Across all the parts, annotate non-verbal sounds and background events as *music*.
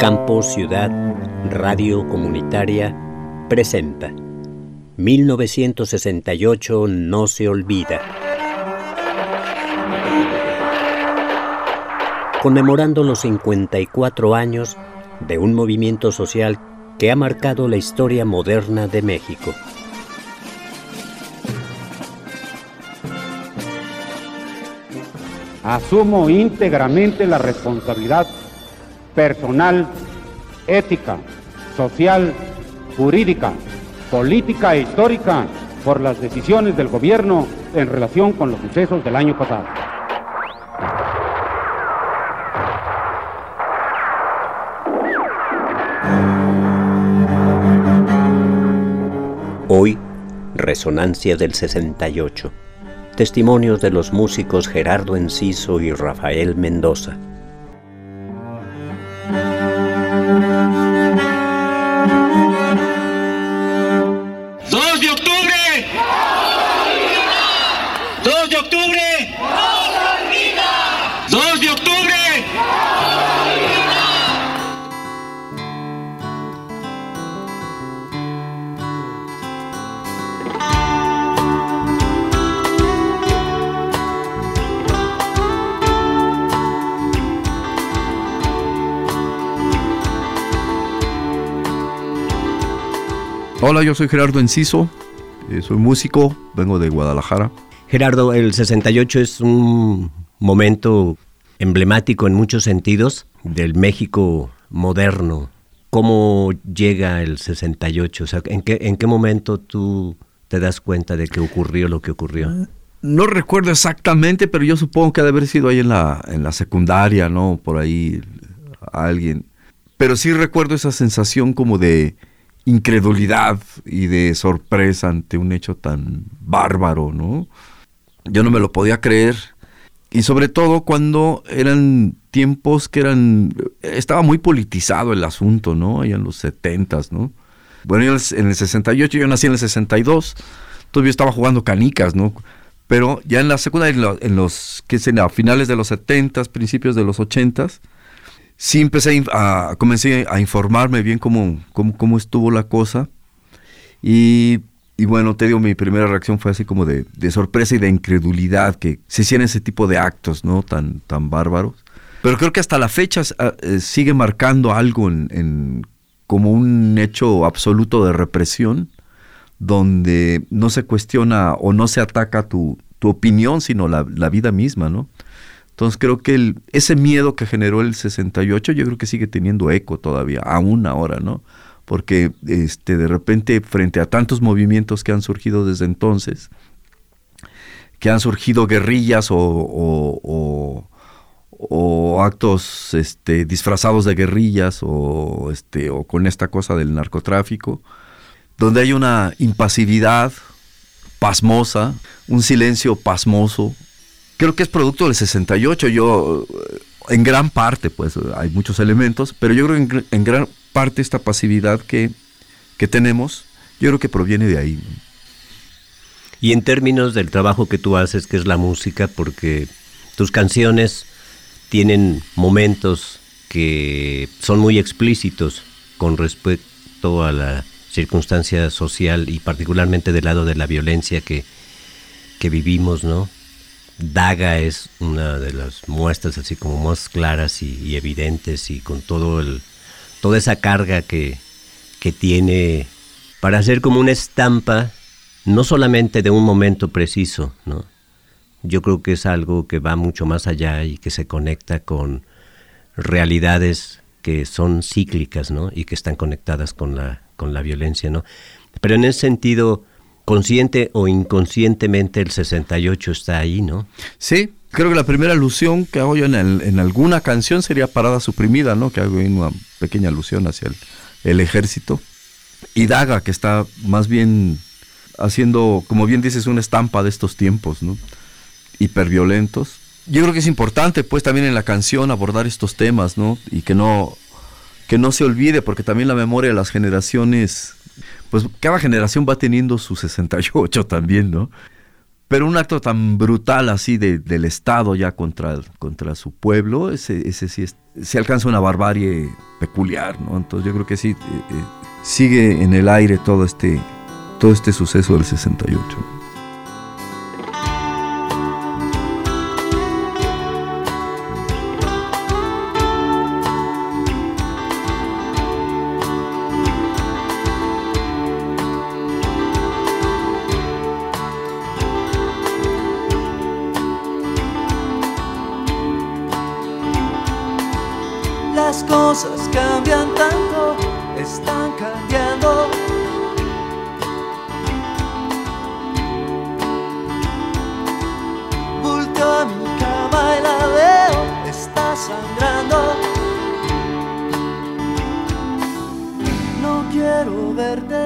Campo Ciudad Radio Comunitaria presenta 1968 no se olvida. Conmemorando los 54 años de un movimiento social que ha marcado la historia moderna de México. Asumo íntegramente la responsabilidad personal, ética, social, jurídica, política e histórica por las decisiones del gobierno en relación con los sucesos del año pasado. Hoy, Resonancia del 68. Testimonios de los músicos Gerardo Enciso y Rafael Mendoza. Hola, yo soy Gerardo Enciso, eh, soy músico, vengo de Guadalajara. Gerardo, el 68 es un momento emblemático en muchos sentidos del México moderno. ¿Cómo llega el 68? O sea, ¿en qué, ¿En qué momento tú te das cuenta de que ocurrió lo que ocurrió? No recuerdo exactamente, pero yo supongo que ha de haber sido ahí en la, en la secundaria, ¿no? Por ahí alguien. Pero sí recuerdo esa sensación como de, incredulidad y de sorpresa ante un hecho tan bárbaro, ¿no? Yo no me lo podía creer. Y sobre todo cuando eran tiempos que eran... Estaba muy politizado el asunto, ¿no? Allá en los setentas, ¿no? Bueno, yo en el 68, yo nací en el 62, todavía estaba jugando canicas, ¿no? Pero ya en la secundaria, en los, que a finales de los 70, principios de los 80, sí empecé a, comencé a informarme bien cómo, cómo, estuvo la cosa. Y, bueno, te digo, mi primera reacción fue así como de, sorpresa y de incredulidad que se hicieran ese tipo de actos, ¿no? Tan, tan bárbaros. Pero creo que hasta la fecha ah, eh, sigue marcando algo en, como un hecho absoluto de represión, donde no se cuestiona o no se ataca tu, tu opinión, sino la, la vida misma, ¿no? Entonces creo que ese miedo que generó el 68 yo creo que sigue teniendo eco todavía, aún ahora, ¿no? Porque este, de repente frente a tantos movimientos que han surgido desde entonces, que han surgido guerrillas o, actos este, disfrazados de guerrillas o, este, o con esta cosa del narcotráfico, donde hay una impasividad pasmosa, un silencio pasmoso, creo que es producto del 68. Yo, eh, en gran parte, pues hay muchos elementos, pero yo creo que en, gran parte esta pasividad que, que tenemos, yo creo que proviene de ahí. Y en términos del trabajo que tú haces, que es la música, porque tus canciones tienen momentos que son muy explícitos con respecto a la circunstancia social y particularmente del lado de la violencia que, que vivimos, ¿no? Daga es una de las muestras así como más claras y, evidentes y con todo el, toda esa carga que, que tiene para hacer como una estampa, no solamente de un momento preciso, ¿no? Yo creo que es algo que va mucho más allá y que se conecta con realidades que son cíclicas, ¿no? Y que están conectadas con la, con la violencia, ¿no? Pero en ese sentido, consciente o inconscientemente el 68 está ahí, ¿no? Sí, creo que la primera alusión que hago yo en, alguna canción sería Parada Suprimida, ¿no? Que hago una pequeña alusión hacia el, ejército. Y Daga, que está más bien haciendo, como bien dices, una estampa de estos tiempos, ¿no? Hiperviolentos. Yo creo que es importante, pues, también en la canción abordar estos temas, ¿no? Y que no, que no se olvide, porque también la memoria de las generaciones pues cada generación va teniendo su 68 también, ¿no? Pero un acto tan brutal así del Estado ya contra, contra su pueblo, ese, ese sí se alcanza una barbarie peculiar, ¿no? Entonces yo creo que sí, eh, eh, sigue en el aire todo este, todo este suceso del 68. sangrando. No quiero verte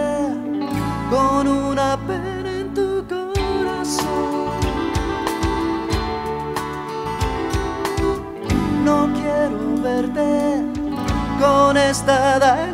con una pena en tu corazón. No quiero verte con esta edad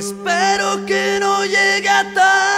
Espero que no llegue a.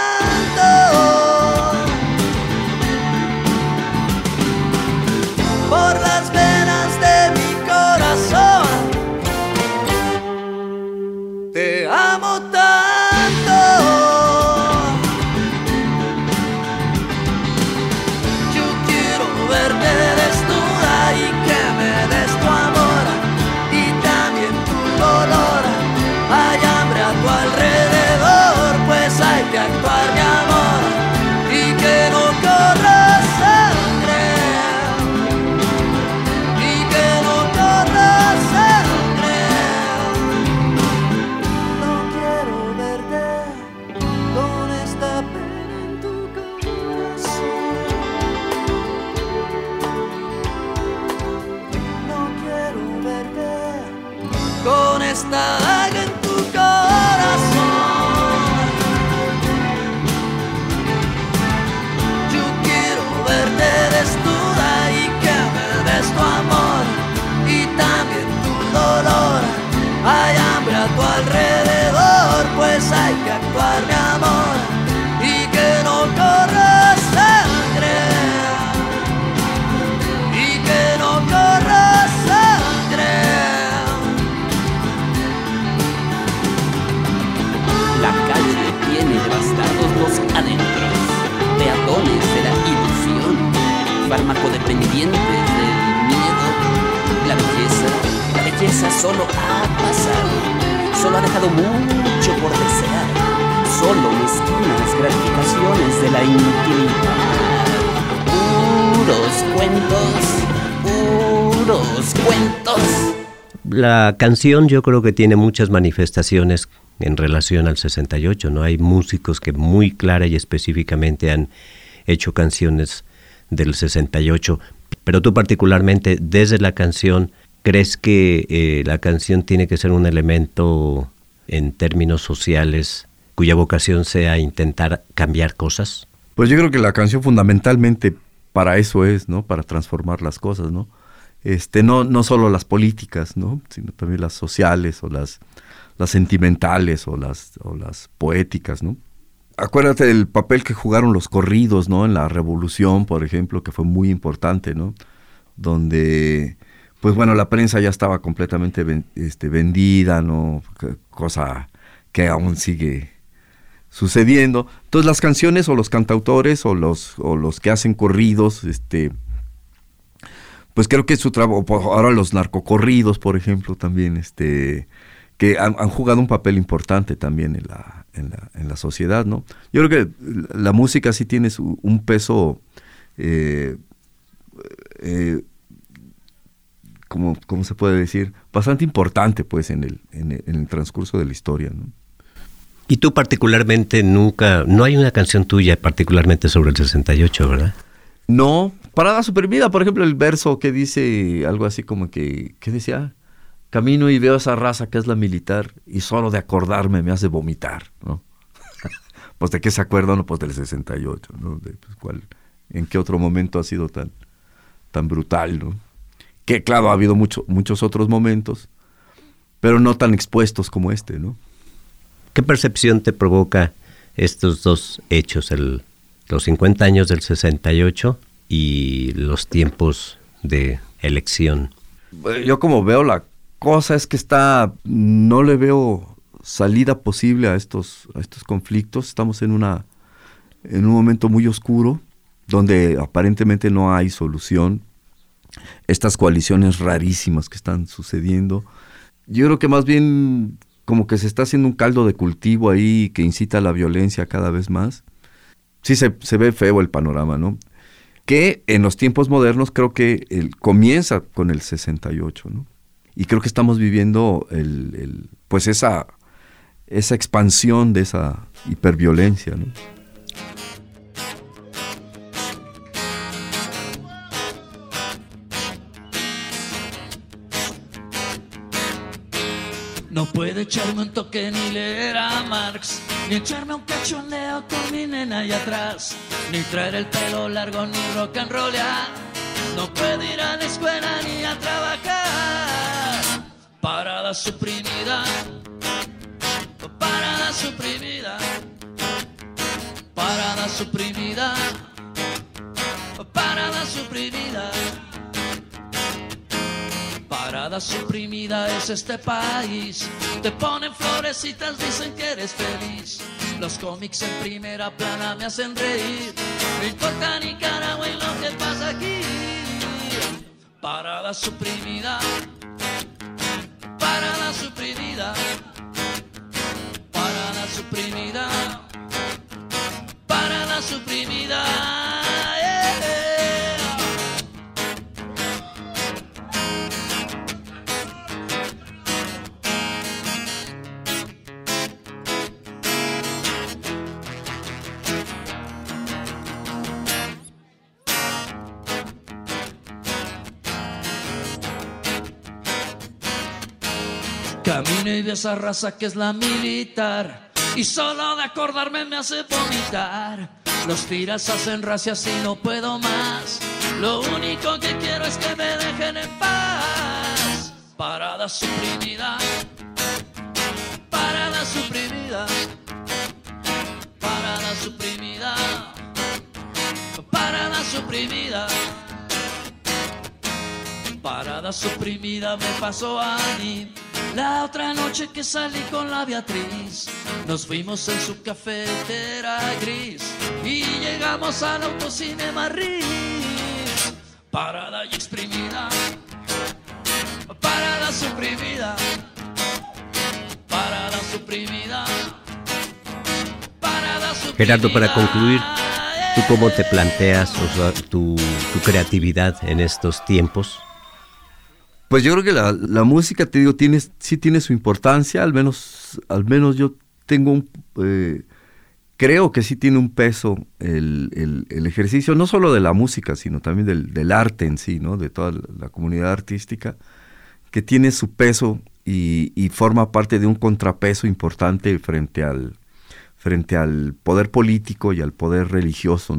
dependientes del miedo. La belleza, la belleza solo ha pasado, solo ha dejado mucho por desear, solo mezquinas gratificaciones de la intimidad. Puros cuentos, puros cuentos. La canción yo creo que tiene muchas manifestaciones en relación al 68, ¿no? Hay músicos que muy clara y específicamente han hecho canciones del 68, pero tú particularmente desde la canción, ¿crees que eh, la canción tiene que ser un elemento en términos sociales cuya vocación sea intentar cambiar cosas? Pues yo creo que la canción fundamentalmente para eso es, ¿no? Para transformar las cosas, ¿no? Este, no, no solo las políticas, ¿no? Sino también las sociales o las, las sentimentales o las, o las poéticas, ¿no? Acuérdate del papel que jugaron los corridos, ¿no? En la revolución, por ejemplo, que fue muy importante, ¿no? Donde, pues bueno, la prensa ya estaba completamente este, vendida, ¿no? Cosa que aún sigue sucediendo. Entonces las canciones o los cantautores o los, o los que hacen corridos, este, pues creo que su trabajo, ahora los narcocorridos, por ejemplo, también, este, que han, jugado un papel importante también en la, en la, en la, sociedad, ¿no? Yo creo que la música sí tiene un peso, eh, eh, como, ¿cómo se puede decir? Bastante importante, pues, en el, en el, en el transcurso de la historia, ¿no? Y tú particularmente nunca, no hay una canción tuya particularmente sobre el 68, ¿verdad? No, Parada Suprimida, por ejemplo, el verso que dice algo así como que, ¿qué decía? Camino y veo esa raza que es la militar y solo de acordarme me hace vomitar, ¿no? *laughs* pues de qué se acuerda uno, pues del 68, ¿no? De, pues, ¿cuál, ¿En qué otro momento ha sido tan, tan brutal, ¿no? Que claro, ha habido mucho, muchos otros momentos, pero no tan expuestos como este, ¿no? ¿Qué percepción te provoca estos dos hechos, el, los 50 años del 68 y los tiempos de elección? Yo como veo la cosa es que está, no le veo salida posible a estos, estos conflictos. Estamos en, una, en un momento muy oscuro donde aparentemente no hay solución. Estas coaliciones rarísimas que están sucediendo. Yo creo que más bien como que se está haciendo un caldo de cultivo ahí que incita a la violencia cada vez más. Sí se, ve feo el panorama, ¿no? Que en los tiempos modernos creo que comienza con el 68, ¿no? Y creo que estamos viviendo el, pues esa, esa expansión de esa hiperviolencia, ¿no? No puede echarme un toque ni leer a Marx, ni echarme un cachondeo con mi nena allá atrás, ni traer el pelo largo ni rock and roll No puede ir a la escuela ni a trabajar. Parada suprimida, parada suprimida, parada suprimida, parada suprimida. Parada suprimida es este país. Te ponen florecitas, dicen que eres feliz. Los cómics en primera plana me hacen reír. No importa Nicaragua y lo que pasa aquí. Parada suprimida. Parada suprimida. Parada suprimida. Parada suprimida. Camino y de esa raza que es la militar. Y solo de acordarme me hace vomitar. Los tiras hacen racias y no puedo más. Lo único que quiero es que me dejen en paz. Parada suprimida. Parada suprimida. Parada suprimida. Parada suprimida. Parada suprimida me pasó a mí. La otra noche que salí con la Beatriz, nos fuimos en su cafetera gris y llegamos al autocine Riz. Parada y exprimida, parada suprimida, parada suprimida, parada suprimida. Gerardo, para concluir, ¿tú cómo te planteas tu creatividad en estos tiempos? Pues yo creo que la, música, te digo, tiene, sí tiene su importancia, al menos, al menos yo tengo un... Eh, creo que sí tiene un peso el, ejercicio, no solo de la música, sino también del, arte en sí, ¿no? De toda la comunidad artística, que tiene su peso y, forma parte de un contrapeso importante frente al, frente al poder político y al poder religioso.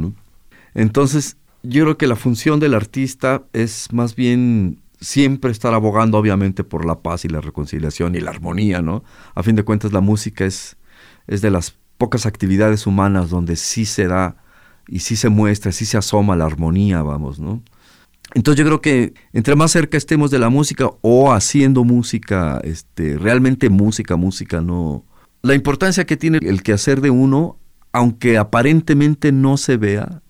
Entonces, yo creo que la función del artista es más bien siempre estar abogando obviamente por la paz y la reconciliación y la armonía, ¿no? A fin de cuentas la música es, es de las pocas actividades humanas donde sí se da y sí se muestra, sí se asoma la armonía, vamos, ¿no? Entonces yo creo que entre más cerca estemos de la música o haciendo música, este, realmente música, música, no, la importancia que tiene el quehacer de uno, aunque aparentemente no se vea,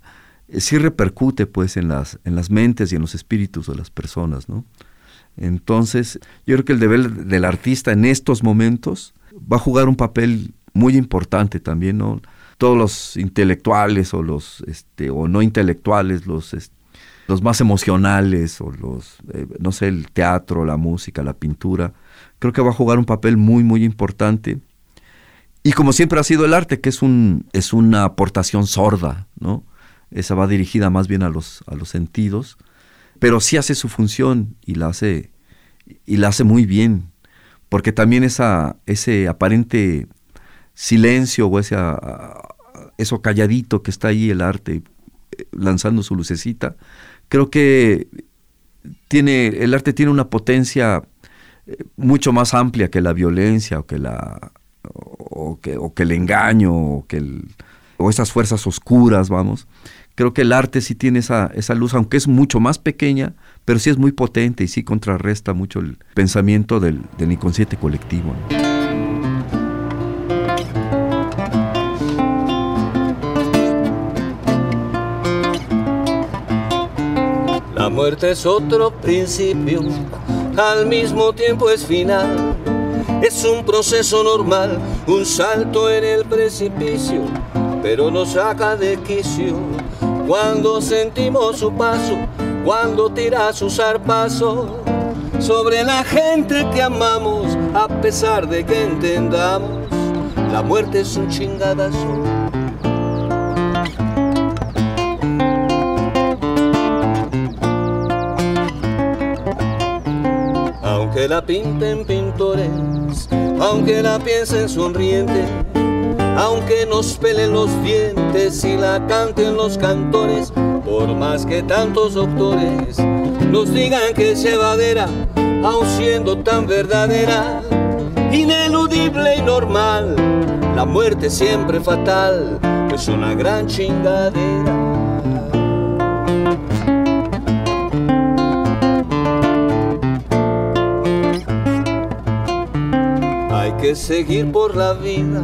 sí repercute pues en las, en las mentes y en los espíritus de las personas, ¿no? Entonces, yo creo que el deber del artista en estos momentos va a jugar un papel muy importante también, ¿no? Todos los intelectuales o los este, o no intelectuales, los los más emocionales o los eh, no sé, el teatro, la música, la pintura, creo que va a jugar un papel muy muy importante. Y como siempre ha sido el arte, que es un es una aportación sorda, ¿no? Esa va dirigida más bien a los a los sentidos pero sí hace su función y la hace, y la hace muy bien, porque también esa, ese aparente silencio o ese, eso calladito que está ahí el arte eh, lanzando su lucecita, creo que tiene, el arte tiene una potencia eh, mucho más amplia que la violencia o que la o que, o que el engaño o que o esas fuerzas oscuras, vamos, creo que el arte sí tiene esa, esa luz, aunque es mucho más pequeña, pero sí es muy potente y sí contrarresta mucho el pensamiento del, inconsciente colectivo. La muerte es otro principio, al mismo tiempo es final. Es un proceso normal, un salto en el precipicio, pero nos saca de quicio cuando sentimos su paso, cuando tira su zarpazo sobre la gente que amamos, a pesar de que entendamos, la muerte es un chingadazo. Aunque la pinten pintores, aunque la piensen sonriente, aunque nos pelen los dientes y la canten los cantores, por más que tantos doctores nos digan que es llevadera, aun siendo tan verdadera, ineludible y normal, la muerte siempre fatal, es una gran chingadera. Hay que seguir por la vida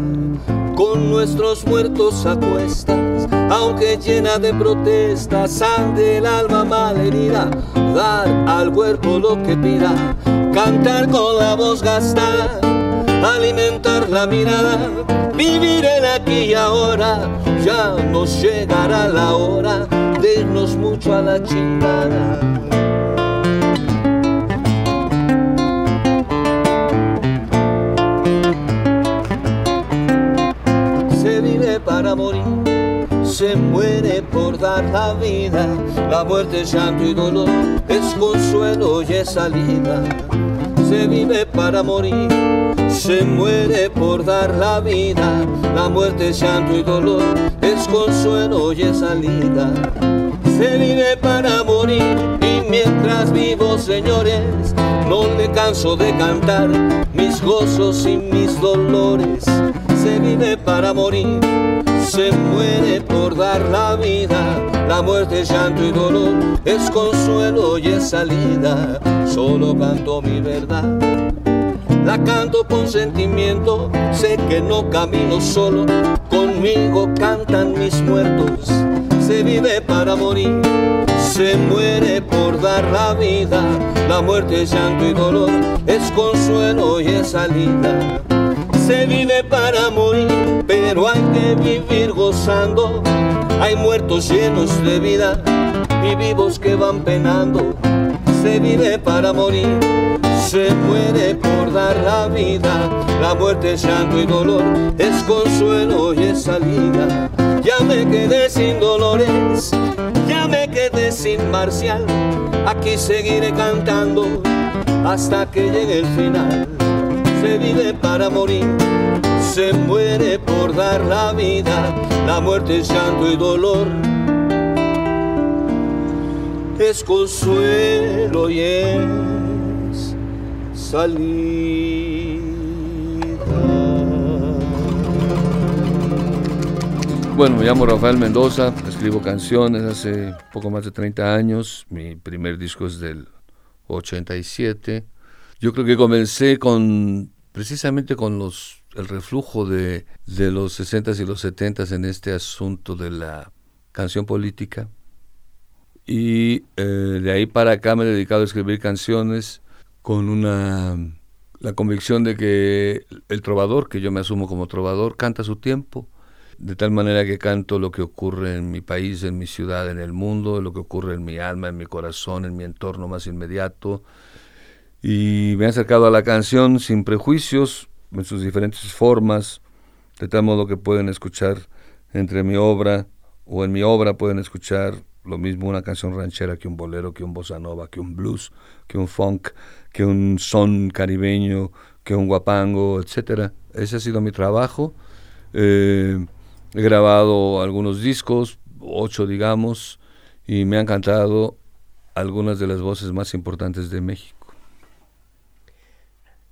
con nuestros muertos a cuestas, aunque llena de protestas, ante el alma malherida, dar al cuerpo lo que pida, cantar con la voz gastar, alimentar la mirada, vivir en aquí y ahora, ya nos llegará la hora de irnos mucho a la chingada. Para morir, se muere por dar la vida. La muerte es llanto y dolor, es consuelo y es salida. Se vive para morir, se muere por dar la vida. La muerte es llanto y dolor, es consuelo y es salida. Se vive para morir y mientras vivo, señores, no me canso de cantar mis gozos y mis dolores. Se vive para morir se muere por dar la vida. La muerte es llanto y dolor, es consuelo y es salida. Solo canto mi verdad. La canto con sentimiento, sé que no camino solo, conmigo cantan mis muertos. Se vive para morir, se muere por dar la vida. La muerte es llanto y dolor, es consuelo y es salida se vive para morir, pero hay que vivir gozando. Hay muertos llenos de vida y vivos que van penando. Se vive para morir, se muere por dar la vida. La muerte es llanto y dolor, es consuelo y es salida. Ya me quedé sin dolores, ya me quedé sin marcial. Aquí seguiré cantando hasta que llegue el final se vive para morir, se muere por dar la vida, la muerte es llanto y dolor, es consuelo y es salida. Bueno, me llamo Rafael Mendoza, escribo canciones hace poco más de 30 años, mi primer disco es del 87 yo creo que comencé con precisamente con los el reflujo de, de los 60s y los 70s en este asunto de la canción política. Y eh, de ahí para acá me he dedicado a escribir canciones con una la convicción de que el trovador, que yo me asumo como trovador, canta su tiempo, de tal manera que canto lo que ocurre en mi país, en mi ciudad, en el mundo, lo que ocurre en mi alma, en mi corazón, en mi entorno más inmediato. Y me he acercado a la canción sin prejuicios, en sus diferentes formas, de tal modo que pueden escuchar entre mi obra o en mi obra pueden escuchar lo mismo una canción ranchera que un bolero, que un bossa nova, que un blues, que un funk, que un son caribeño, que un guapango, etcétera. Ese ha sido mi trabajo. Eh, he grabado algunos discos, ocho digamos, y me han cantado algunas de las voces más importantes de México.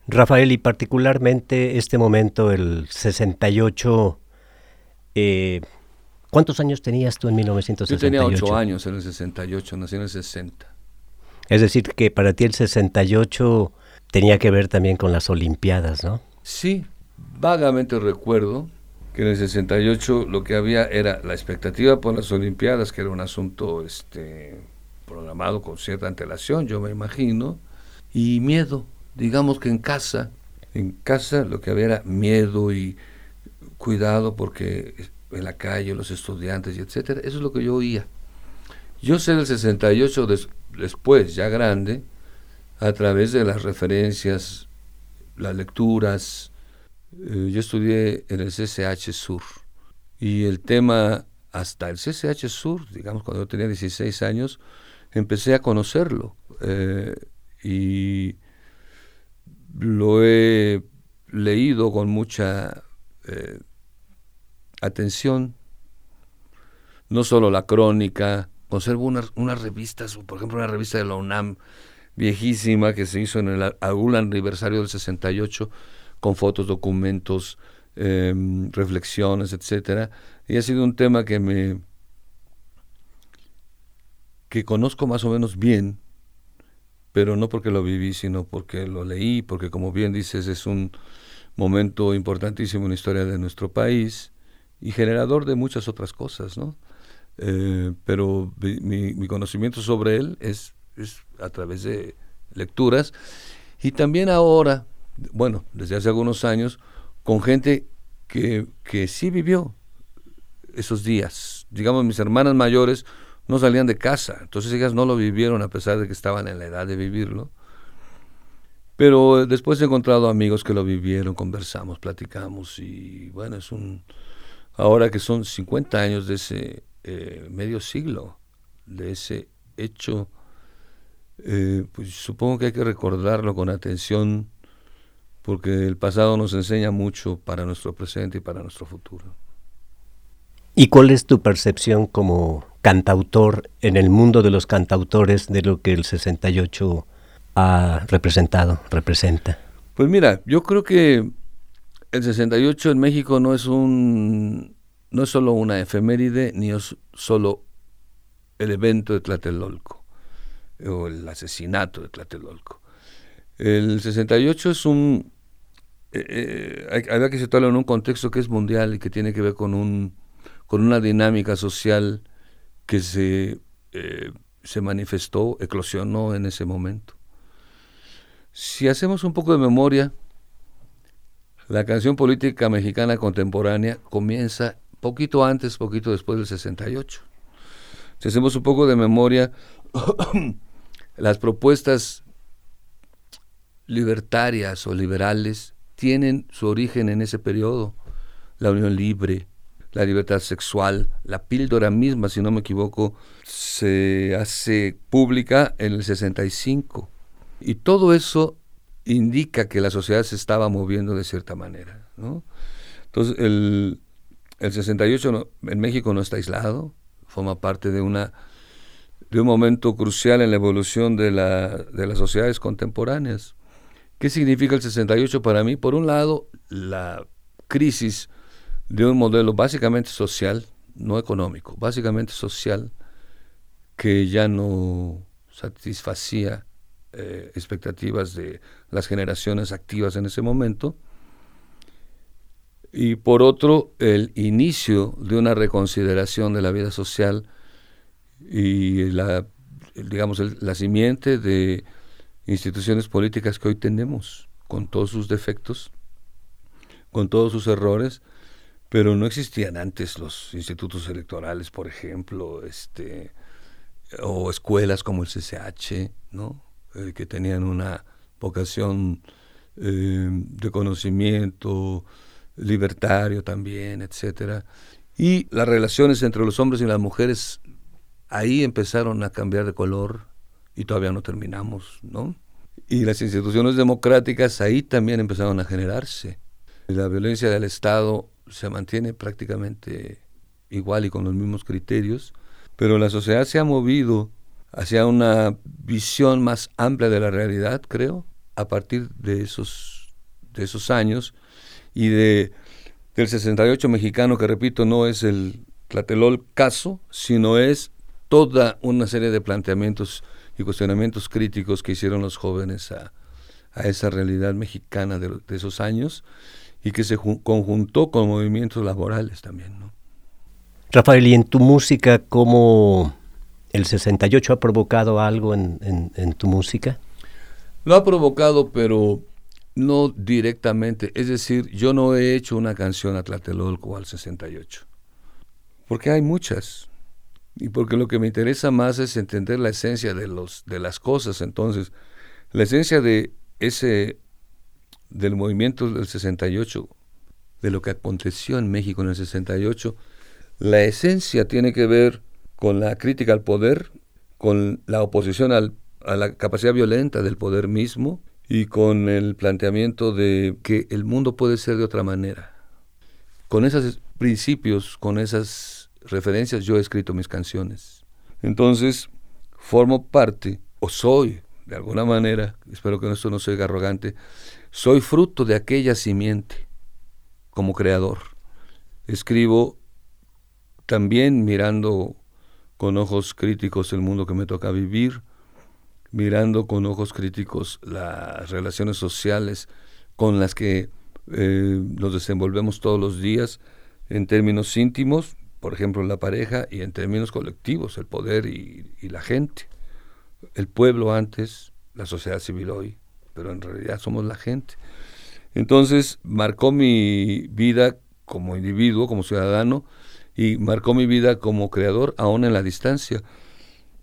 Rafael, y particularmente este momento, el 68, eh, ¿cuántos años tenías tú en 1968? Yo tenía ocho años en el 68, nací en el 60. Es decir, que para ti el 68 tenía que ver también con las Olimpiadas, ¿no? Sí, vagamente recuerdo que en el 68 lo que había era la expectativa por las Olimpiadas, que era un asunto este, programado con cierta antelación, yo me imagino, y miedo digamos que en casa, en casa lo que había era miedo y cuidado porque en la calle los estudiantes y etcétera, eso es lo que yo oía. Yo sé del 68 después, ya grande, a través de las referencias, las lecturas, eh, yo estudié en el CCH Sur y el tema hasta el CCH Sur, digamos cuando yo tenía 16 años, empecé a conocerlo eh, y lo he leído con mucha eh, atención, no solo la crónica, conservo unas, revistas, por ejemplo una revista de la UNAM viejísima que se hizo en el algún aniversario del 68 con fotos, documentos, em, reflexiones, etcétera, y ha sido un tema que me que conozco más o menos bien pero no porque lo viví, sino porque lo leí, porque como bien dices, es un momento importantísimo en la historia de nuestro país y generador de muchas otras cosas, ¿no? Eh, pero mi, conocimiento sobre él es, es a través de lecturas y también ahora, bueno, desde hace algunos años, con gente que, que sí vivió esos días. Digamos, mis hermanas mayores no salían de casa, entonces ellas no lo vivieron a pesar de que estaban en la edad de vivirlo. Pero después he encontrado amigos que lo vivieron, conversamos, platicamos y bueno, es un... Ahora que son 50 años de ese eh, medio siglo, de ese hecho, eh, pues supongo que hay que recordarlo con atención porque el pasado nos enseña mucho para nuestro presente y para nuestro futuro. ¿Y cuál es tu percepción como cantautor en el mundo de los cantautores de lo que el 68 ha representado, representa? Pues mira, yo creo que el 68 en México no es un no es solo una efeméride ni es solo el evento de Tlatelolco o el asesinato de Tlatelolco. El 68 es un eh, eh que situarlo en un contexto que es mundial y que tiene que ver con un con una dinámica social que se, eh, se manifestó, eclosionó en ese momento. Si hacemos un poco de memoria, la canción política mexicana contemporánea comienza poquito antes, poquito después del 68. Si hacemos un poco de memoria, *coughs* las propuestas libertarias o liberales tienen su origen en ese periodo. La unión libre, la libertad sexual, la píldora misma, si no me equivoco, se hace pública en el 65. Y todo eso indica que la sociedad se estaba moviendo de cierta manera. Entonces, el, el 68 en México no está aislado, forma parte de, una, de un momento crucial en la evolución de, la, de las sociedades contemporáneas. ¿Qué significa el 68 para mí? Por un lado, la crisis de un modelo básicamente social, no económico, básicamente social, que ya no satisfacía eh, expectativas de las generaciones activas en ese momento, y por otro, el inicio de una reconsideración de la vida social y la, digamos, la simiente de instituciones políticas que hoy tenemos, con todos sus defectos, con todos sus errores, pero no existían antes los institutos electorales, por ejemplo, este, o escuelas como el CCH, ¿no? Eh, que tenían una vocación eh, de conocimiento libertario también, etcétera. Y las relaciones entre los hombres y las mujeres ahí empezaron a cambiar de color y todavía no terminamos, ¿no? Y las instituciones democráticas ahí también empezaron a generarse. La violencia del Estado se mantiene prácticamente igual y con los mismos criterios, pero la sociedad se ha movido hacia una visión más amplia de la realidad, creo, a partir de esos, de esos años y de, del 68 mexicano, que repito, no es el Tlatelol caso, sino es toda una serie de planteamientos y cuestionamientos críticos que hicieron los jóvenes a, a esa realidad mexicana de, de, esos años y que se conjuntó con movimientos laborales también. ¿no? Rafael, ¿y en tu música cómo el 68 ha provocado algo en, en, en tu música? Lo ha provocado, pero no directamente. Es decir, yo no he hecho una canción a Tlatelolco al 68. Porque hay muchas. Y porque lo que me interesa más es entender la esencia de, los, de las cosas. Entonces, la esencia de ese, del movimiento del 68, de lo que aconteció en México en el 68, la esencia tiene que ver con la crítica al poder, con la oposición al, a la capacidad violenta del poder mismo, y con el planteamiento de que el mundo puede ser de otra manera. Con esos principios, con esas referencias, yo he escrito mis canciones. Entonces, formo parte, o soy, de alguna manera, espero que esto no sea arrogante, soy fruto de aquella simiente como creador. Escribo también mirando con ojos críticos el mundo que me toca vivir, mirando con ojos críticos las relaciones sociales con las que eh, nos desenvolvemos todos los días en términos íntimos, por ejemplo la pareja, y en términos colectivos, el poder y, y la gente. El pueblo antes, la sociedad civil hoy, pero en realidad somos la gente. Entonces marcó mi vida como individuo, como ciudadano, y marcó mi vida como creador, aún en la distancia.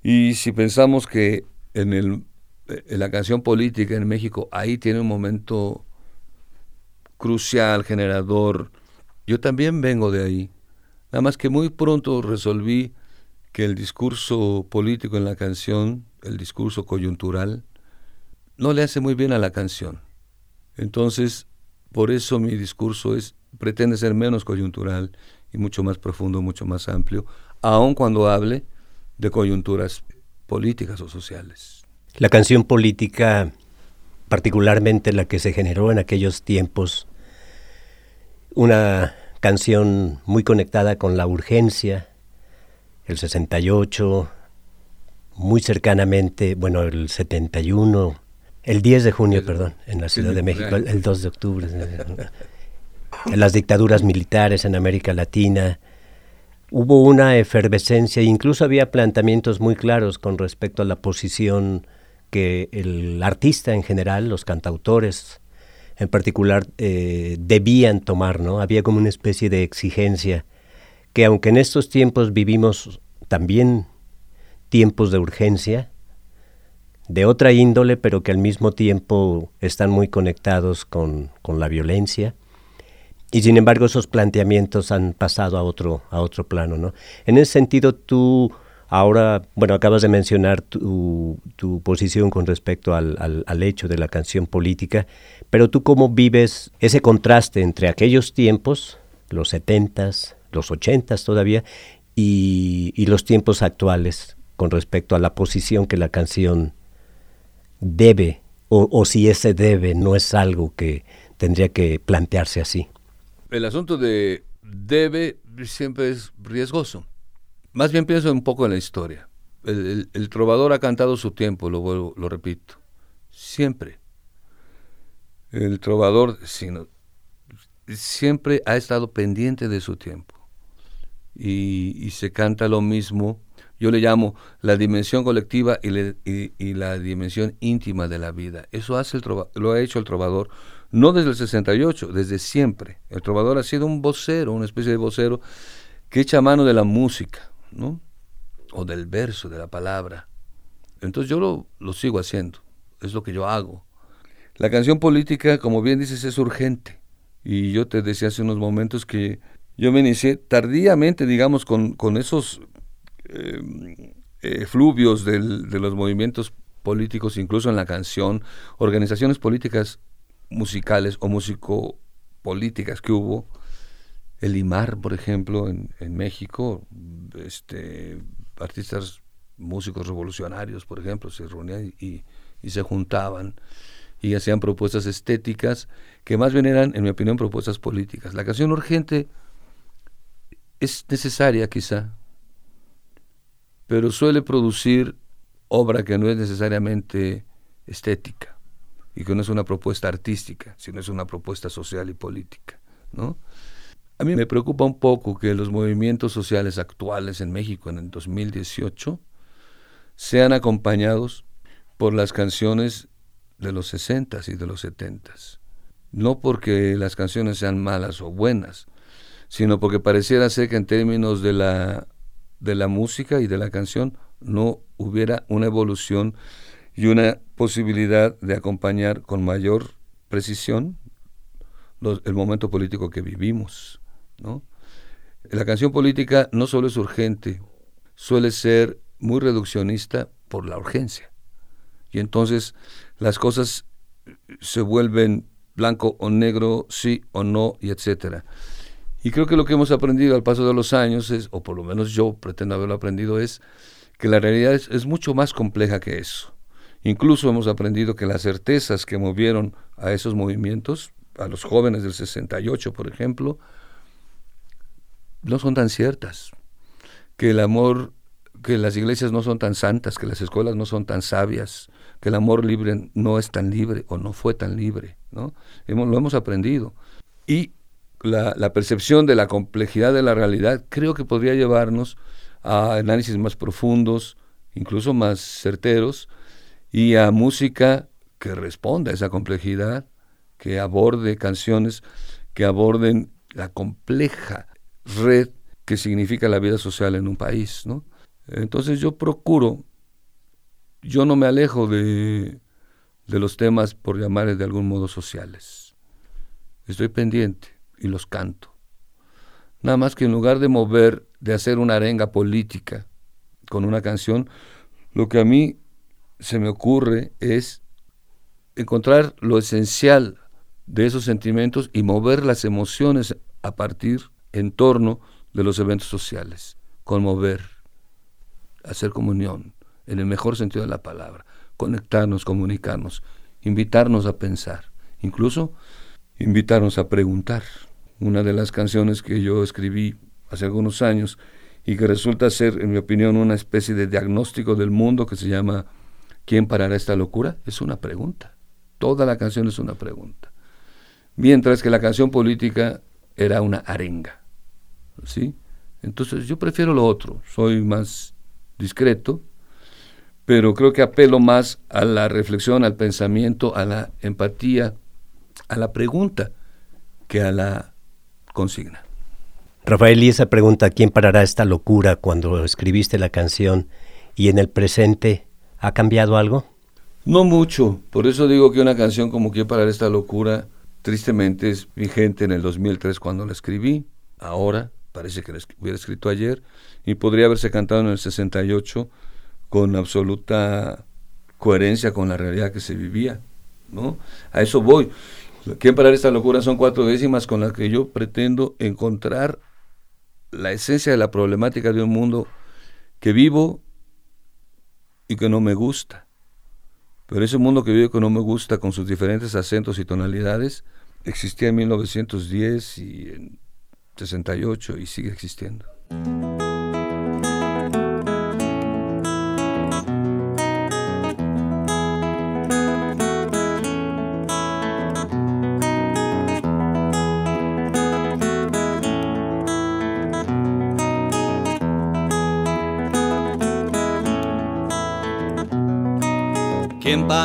Y si pensamos que en, el, en la canción política en México, ahí tiene un momento crucial, generador. Yo también vengo de ahí. Nada más que muy pronto resolví que el discurso político en la canción, el discurso coyuntural, no le hace muy bien a la canción. Entonces, por eso mi discurso es pretende ser menos coyuntural y mucho más profundo, mucho más amplio, aun cuando hable de coyunturas políticas o sociales. La canción política, particularmente la que se generó en aquellos tiempos, una canción muy conectada con la urgencia, el 68, muy cercanamente, bueno, el 71, el 10 de junio, perdón, en la Ciudad de México, el 2 de octubre, en las dictaduras militares en América Latina, hubo una efervescencia, incluso había planteamientos muy claros con respecto a la posición que el artista en general, los cantautores en particular, eh, debían tomar, ¿no? Había como una especie de exigencia que aunque en estos tiempos vivimos también tiempos de urgencia, de otra índole, pero que al mismo tiempo están muy conectados con, con la violencia, y sin embargo esos planteamientos han pasado a otro, a otro plano. ¿no? En ese sentido, tú ahora, bueno, acabas de mencionar tu, tu posición con respecto al, al, hecho de la canción política, pero tú cómo vives ese contraste entre aquellos tiempos, los setentas, los ochentas todavía, y, y los tiempos actuales con respecto a la posición que la canción debe, o, si ese debe no es algo que tendría que plantearse así el asunto de debe siempre es riesgoso. Más bien pienso un poco en la historia. El, trovador ha cantado su tiempo, lo, vuelvo, lo repito. siempre. El trovador sino, siempre ha estado pendiente de su tiempo y, y se canta lo mismo. Yo le llamo la dimensión colectiva y, la dimensión íntima de la vida. Eso hace el trova- lo ha hecho el trovador, no desde el 68, desde siempre. El trovador ha sido un vocero, una especie de vocero que echa mano de la música, ¿no? O del verso, de la palabra. Entonces yo lo, lo sigo haciendo, es lo que yo hago. La canción política, como bien dices, es urgente. Y yo te decía hace unos momentos que yo me inicié tardíamente, digamos, con, con esos fluvios del- de los movimientos políticos, incluso en la canción, organizaciones políticas musicales o músico-políticas que hubo. El IMAR, por ejemplo, en, México, este, artistas, músicos revolucionarios, por ejemplo, se reunían y se juntaban y hacían propuestas estéticas que más bien eran, en mi opinión, propuestas políticas. La canción urgente es necesaria quizá, pero suele producir obra que no es necesariamente estética y que no es una propuesta artística, sino es una propuesta social y política, ¿no? A mí me preocupa un poco que los movimientos sociales actuales en México en el 2018 sean acompañados por las canciones de los 60s y de los 70s. No porque las canciones sean malas o buenas, sino porque pareciera ser que en términos de la, de la música y de la canción no hubiera una evolución y una posibilidad de acompañar con mayor precisión el momento político que vivimos. La canción política no solo es urgente, suele ser muy reduccionista por la urgencia. Y entonces las cosas se vuelven blanco o negro, sí o no, y etcétera. Y creo que lo que hemos aprendido al paso de los años es, o por lo menos yo pretendo haberlo aprendido, es que la realidad es, es mucho más compleja que eso. Incluso hemos aprendido que las certezas que movieron a esos movimientos, a los jóvenes del 68, por ejemplo, no son tan ciertas. Que el amor, que las iglesias no son tan santas, que las escuelas no son tan sabias, que el amor libre no es tan libre o no fue tan libre, ¿no? Hemos, lo hemos aprendido. Y la, percepción de la complejidad de la realidad creo que podría llevarnos a análisis más profundos, incluso más certeros, y a música que responda a esa complejidad, que aborde canciones que aborden la compleja red que significa la vida social en un país, ¿no? Entonces yo procuro, yo no me alejo de, de los temas, por llamarles de algún modo, sociales. Estoy pendiente y los canto. Nada más que en lugar de mover, de hacer una arenga política con una canción, lo que a mí se me ocurre es encontrar lo esencial de esos sentimientos y mover las emociones a partir, en torno de los eventos sociales. Conmover, hacer comunión, en el mejor sentido de la palabra, conectarnos, comunicarnos, invitarnos a pensar, incluso invitarnos a preguntar. Una de las canciones que yo escribí hace algunos años y que resulta ser, en mi opinión, una especie de diagnóstico del mundo que se llama ¿Quién parará esta locura? Es una pregunta. Toda la canción es una pregunta. Mientras que la canción política era una arenga. ¿Sí? Entonces yo prefiero lo otro, soy más discreto, pero creo que apelo más a la reflexión, al pensamiento, a la empatía, a la pregunta, que a la consigna. Rafael, y esa pregunta, ¿quién parará esta locura cuando escribiste la canción y en el presente ha cambiado algo? No mucho, por eso digo que una canción como ¿Quién parar esta locura? Tristemente es vigente en el 2003 cuando la escribí, ahora parece que la hubiera escrito ayer y podría haberse cantado en el 68 con absoluta coherencia con la realidad que se vivía, ¿no? A eso voy. ¿Quién parar esta locura? Son cuatro décimas con las que yo pretendo encontrar la esencia de la problemática de un mundo que vivo y que no me gusta. Pero ese mundo que vivo y que no me gusta, con sus diferentes acentos y tonalidades, existía en 1910 y en 68 y sigue existiendo.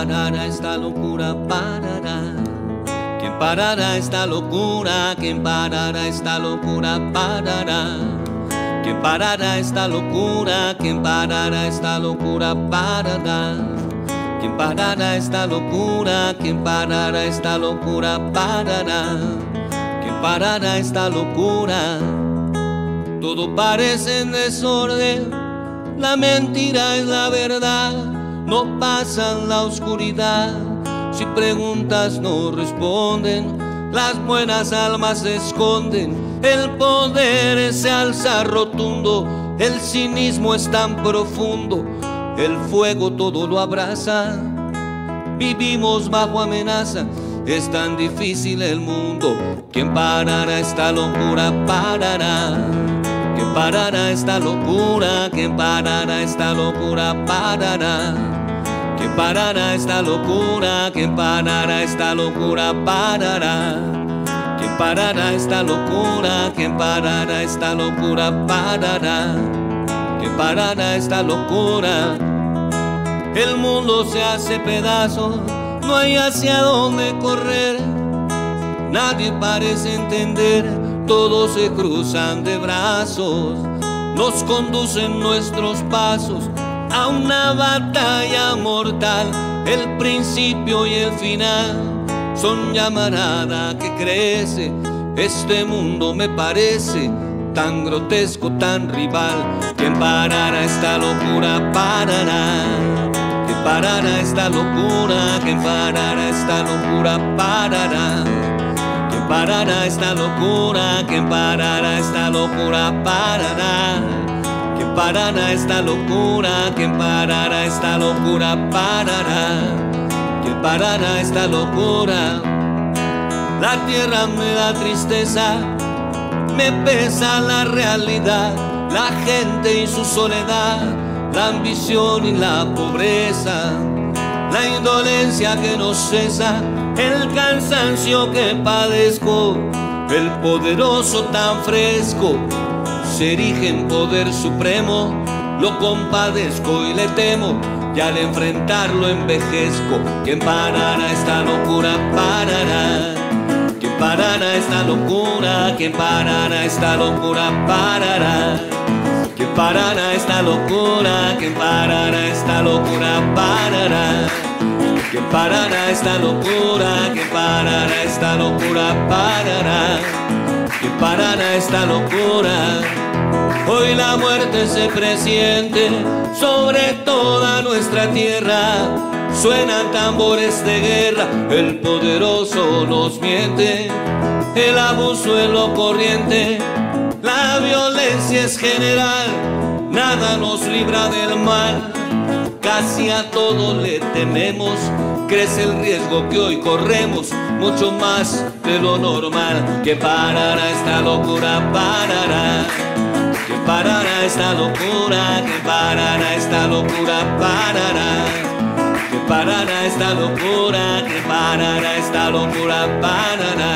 Parará esta locura? Parará. ¿Quién parará esta locura? ¿Quién parará esta locura? Parará. ¿Quién parará esta locura? ¿Quién parará esta locura? Parará. ¿Quién parará esta locura? ¿Quién parará esta locura? ¿Quién parará esta locura? Todo parece en desorden, la mentira es la verdad, no pasan la oscuridad. Si preguntas no responden, las buenas almas se esconden, el poder se alza rotundo, el cinismo es tan profundo, el fuego todo lo abraza. Vivimos bajo amenaza, es tan difícil el mundo. ¿Quién parará esta locura? Parará. ¿Quién parará esta locura? ¿Quién parará esta locura? Parará. ¿Quién parará esta locura? ¿Quién parará esta locura? Parará. ¿Quién parará esta locura? ¿Quién parará esta locura? Parará. ¿Quién parará esta locura? El mundo se hace pedazos, no hay hacia dónde correr. Nadie parece entender, todos se cruzan de brazos, nos conducen nuestros pasos a una batalla mortal. El principio y el final son llamarada que crece. Este mundo me parece tan grotesco, tan rival. ¿Quién parará esta locura? Parará. ¿Quién parará esta locura? ¿Quién parará esta locura? Parará. ¿Quién parará esta locura? ¿Quién parará esta locura? Parará. ¿Quién parará esta locura? ¿Quién parará esta locura? Parará. ¿Quién parará esta locura? La tierra me da tristeza, me pesa la realidad, la gente y su soledad, la ambición y la pobreza, la indolencia que no cesa, el cansancio que padezco, el poderoso tan fresco, se erige en poder supremo, lo compadezco y le temo, y al enfrentarlo envejezco. ¿Quién parará esta locura? Parará. ¿Quién parará esta locura? ¿Quién parará esta locura? Parará. ¿Quién parará esta locura? ¿Quién parará esta locura? Parará. ¿Quién parará esta locura? ¿Quién parará esta locura? Parará. ¿Quién parará esta locura? Hoy la muerte se presiente sobre toda nuestra tierra. Suenan tambores de guerra, el poderoso nos miente, el abuso es lo corriente, la violencia es general, nada nos libra del mal, casi a todo le tememos, crece el riesgo que hoy corremos, mucho más de lo normal, que parará esta locura, parará. Que parará esta locura, que parará esta locura, parará. Que parará esta locura, que parará esta locura, parará.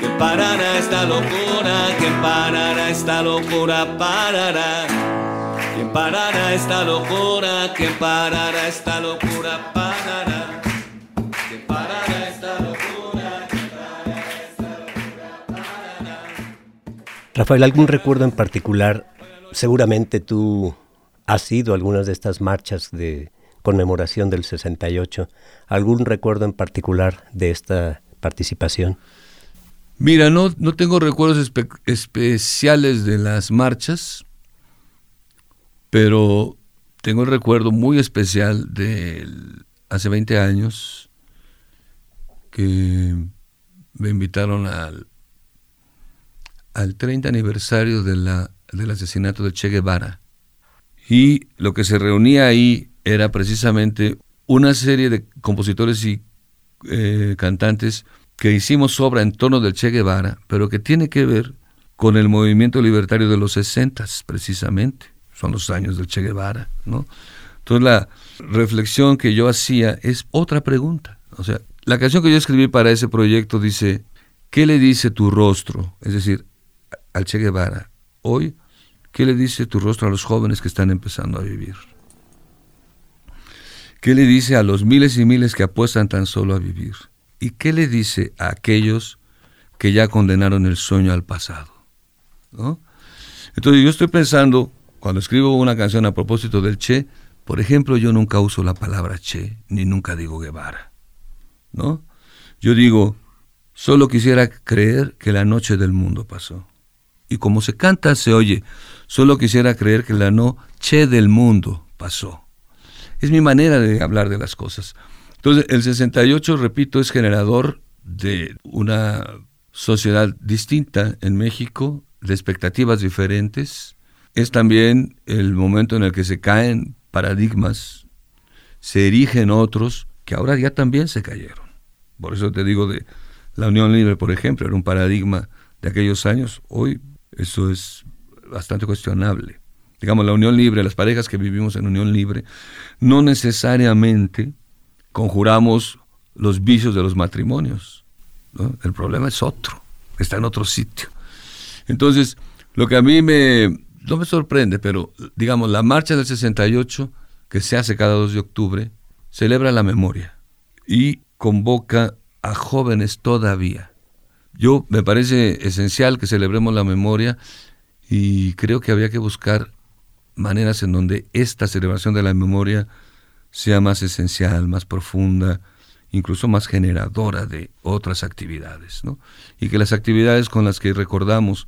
Que parará esta locura, que parará esta locura, parará. Parará esta locura, que parará esta locura, parará. Que parará esta locura, que parará esta locura, parará. Rafael, ¿algún recuerdo en particular? Seguramente tú has ido a algunas de estas marchas de conmemoración del 68. ¿Algún recuerdo en particular de esta participación? Mira, no, no tengo recuerdos espe- especiales de las marchas, pero tengo el recuerdo muy especial de hace 20 años que me invitaron al, al 30 aniversario del asesinato de Che Guevara. Y lo que se reunía ahí era precisamente una serie de compositores y eh, cantantes que hicimos obra en torno del Che Guevara, pero que tiene que ver con el movimiento libertario de los 60 precisamente. Son los años del Che Guevara, ¿no? Entonces la reflexión que yo hacía es otra pregunta. O sea, la canción que yo escribí para ese proyecto dice, ¿qué le dice tu rostro? Es decir, al Che Guevara, hoy, ¿qué le dice tu rostro a los jóvenes que están empezando a vivir? ¿Qué le dice a los miles y miles que apuestan tan solo a vivir? ¿Y qué le dice a aquellos que ya condenaron el sueño al pasado? ¿No? Entonces yo estoy pensando, cuando escribo una canción a propósito del Che, por ejemplo, yo nunca uso la palabra Che, ni nunca digo Guevara. ¿No? Yo digo, solo quisiera creer que la noche del mundo pasó. Y como se canta, se oye, solo quisiera creer que la noche del mundo pasó. Es mi manera de hablar de las cosas. Entonces, el 68, repito, es generador de una sociedad distinta en México, de expectativas diferentes. Es también el momento en el que se caen paradigmas, se erigen otros que ahora ya también se cayeron. Por eso te digo de la unión libre, por ejemplo, era un paradigma de aquellos años. Hoy eso es bastante cuestionable. Digamos, la unión libre, las parejas que vivimos en unión libre, no necesariamente conjuramos los vicios de los matrimonios. El problema es otro, está en otro sitio. Entonces, lo que a mí me, no me sorprende, pero digamos, la marcha del 68, que se hace cada 2 de octubre, celebra la memoria y convoca a jóvenes todavía. Yo me parece esencial que celebremos la memoria y creo que había que buscar maneras en donde esta celebración de la memoria sea más esencial, más profunda, incluso más generadora de otras actividades, ¿no? Y que las actividades con las que recordamos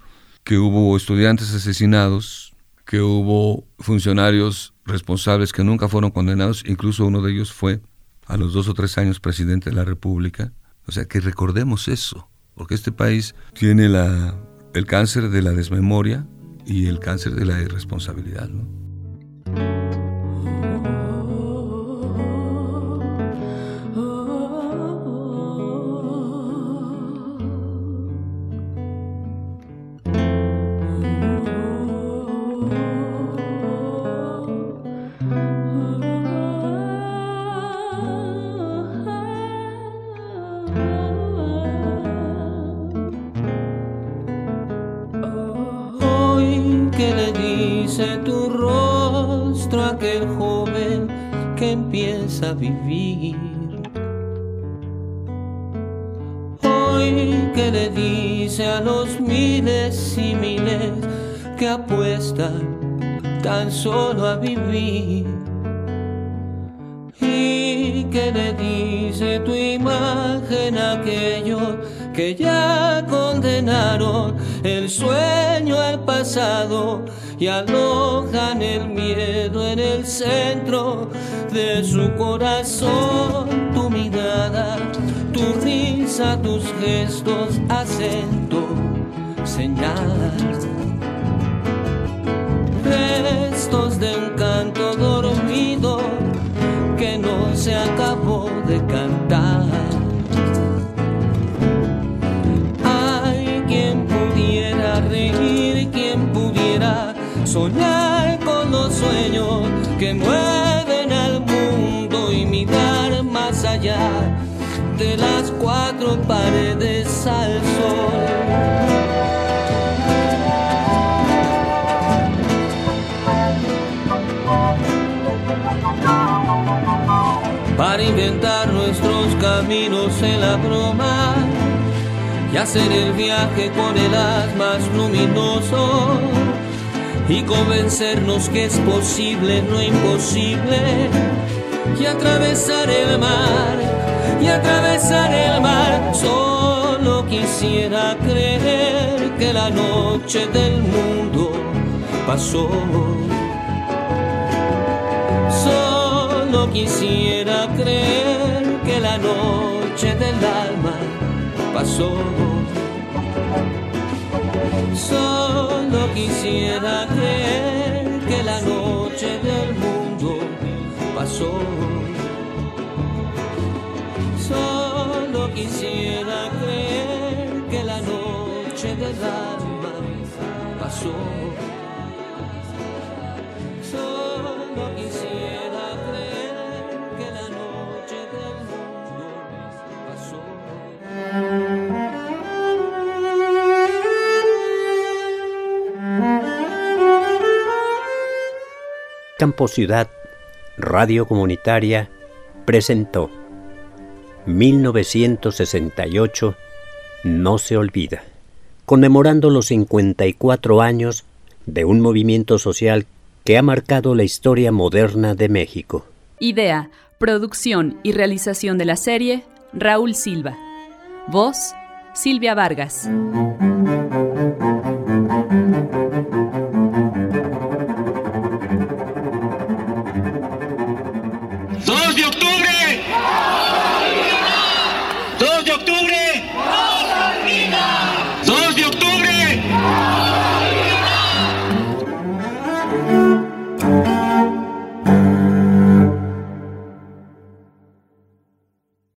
que hubo estudiantes asesinados, que hubo funcionarios responsables que nunca fueron condenados, incluso uno de ellos fue a los dos o tres años presidente de la República. O sea, que recordemos eso, porque este país tiene el cáncer de la desmemoria y el cáncer de la irresponsabilidad. ¿no? Y alojan el miedo en el centro de su corazón. Tu mirada, tu risa, tus gestos, acento, señal. Gestos de soñar con los sueños que mueven al mundo y mirar más allá de las cuatro paredes al sol. para inventar nuestros caminos en la broma y hacer el viaje con el haz más luminoso y convencernos que es posible lo imposible y atravesar el mar y atravesar el mar solo quisiera creer que la noche del mundo pasó Solo quisiera creer que la noche del alma pasó. Quisiera creer que la noche del mundo pasó. Solo quisiera creer que la noche del alma pasó. Campo Ciudad, radio comunitaria presentó 1968 No se olvida, conmemorando los 54 años de un movimiento social que ha marcado la historia moderna de México. Idea, producción y realización de la serie, Raúl Silva. Voz, Silvia Vargas.